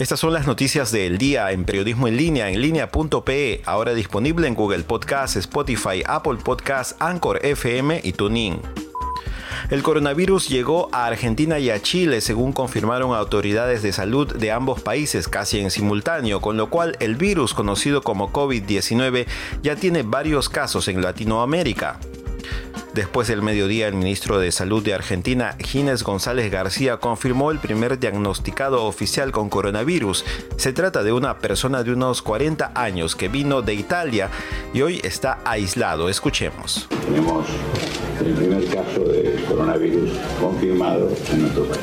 Estas son las noticias del día en periodismo en línea, en línea.pe, ahora disponible en Google Podcast, Spotify, Apple Podcast, Anchor FM y TuneIn. El coronavirus llegó a Argentina y a Chile, según confirmaron autoridades de salud de ambos países casi en simultáneo, con lo cual el virus conocido como COVID-19 ya tiene varios casos en Latinoamérica. Después del mediodía, el ministro de Salud de Argentina, Ginés González García, confirmó el primer diagnosticado oficial con coronavirus. Se trata de una persona de unos 40 años que vino de Italia y hoy está aislado. Escuchemos. Tenemos el primer caso de coronavirus confirmado en nuestro país.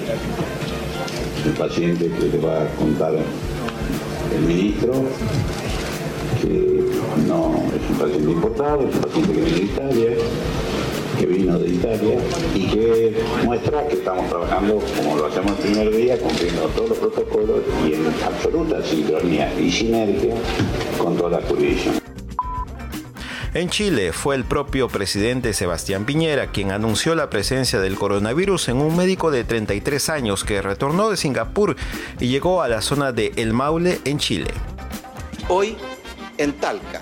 El paciente que le va a contar el ministro, que no es un paciente importado, es un paciente que viene de Italia que vino de Italia y que muestra que estamos trabajando como lo hacemos el primer día, cumpliendo todos los protocolos y en absoluta sincronía y sinergia con toda la jurisdicción. En Chile fue el propio presidente Sebastián Piñera quien anunció la presencia del coronavirus en un médico de 33 años que retornó de Singapur y llegó a la zona de El Maule en Chile. Hoy, en Talca,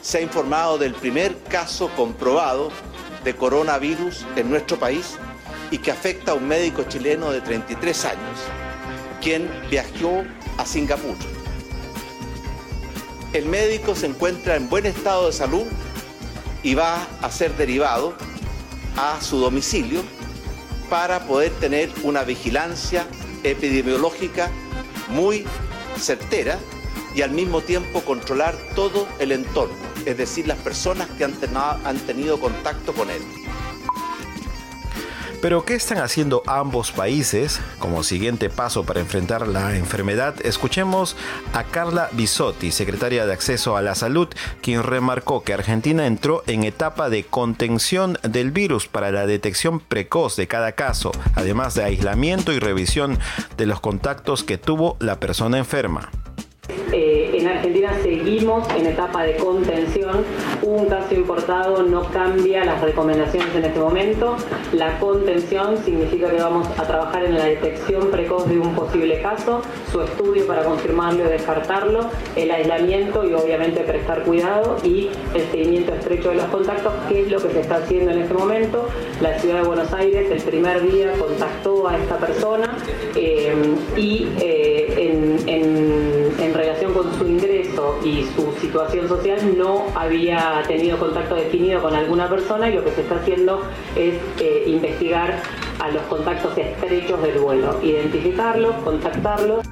se ha informado del primer caso comprobado de coronavirus en nuestro país y que afecta a un médico chileno de 33 años, quien viajó a Singapur. El médico se encuentra en buen estado de salud y va a ser derivado a su domicilio para poder tener una vigilancia epidemiológica muy certera y al mismo tiempo controlar todo el entorno es decir, las personas que han, tenido contacto con él. Pero ¿qué están haciendo ambos países como siguiente paso para enfrentar la enfermedad? Escuchemos a Carla Bisotti, secretaria de Acceso a la Salud, quien remarcó que Argentina entró en etapa de contención del virus para la detección precoz de cada caso, además de aislamiento y revisión de los contactos que tuvo la persona enferma. En Argentina seguimos en etapa de contención. Un caso importado no cambia las recomendaciones en este momento. La contención significa que vamos a trabajar en la detección precoz de un posible caso, su estudio para confirmarlo y descartarlo, el aislamiento y obviamente prestar cuidado y el seguimiento estrecho de los contactos, que es lo que se está haciendo en este momento. La ciudad de Buenos Aires el primer día contactó a esta persona eh, y eh, en, con su ingreso y su situación social no había tenido contacto definido con alguna persona y lo que se está haciendo es eh, investigar a los contactos estrechos del vuelo, identificarlos, contactarlos.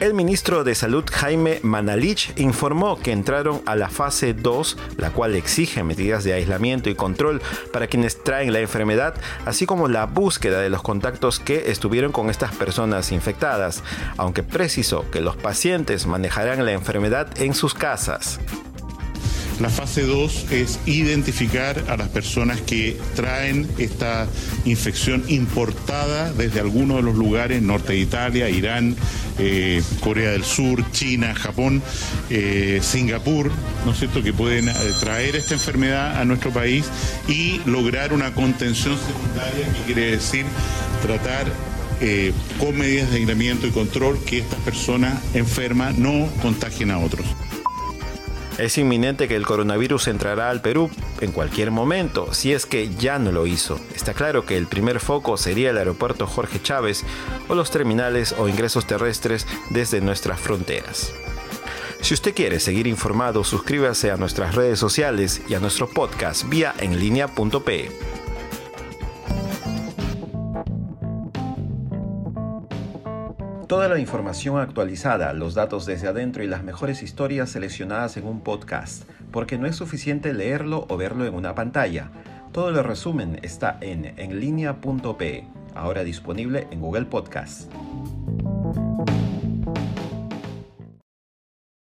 El ministro de Salud Jaime Manalich informó que entraron a la fase 2, la cual exige medidas de aislamiento y control para quienes traen la enfermedad, así como la búsqueda de los contactos que estuvieron con estas personas infectadas, aunque precisó que los pacientes manejarán la enfermedad en sus casas. La fase 2 es identificar a las personas que traen esta infección importada desde algunos de los lugares, norte de Italia, Irán, eh, Corea del Sur, China, Japón, eh, Singapur, ¿no es cierto?, que pueden eh, traer esta enfermedad a nuestro país y lograr una contención secundaria, que quiere decir tratar con medidas de aislamiento y control que estas personas enfermas no contagien a otros. Es inminente que el coronavirus entrará al Perú en cualquier momento, si es que ya no lo hizo. Está claro que el primer foco sería el aeropuerto Jorge Chávez o los terminales o ingresos terrestres desde nuestras fronteras. Si usted quiere seguir informado, suscríbase a nuestras redes sociales y a nuestro podcast vía enlinea.pe. Toda la información actualizada, los datos desde adentro y las mejores historias seleccionadas en un podcast, porque no es suficiente leerlo o verlo en una pantalla. Todo el resumen está en enlinea.pe, ahora disponible en Google Podcast.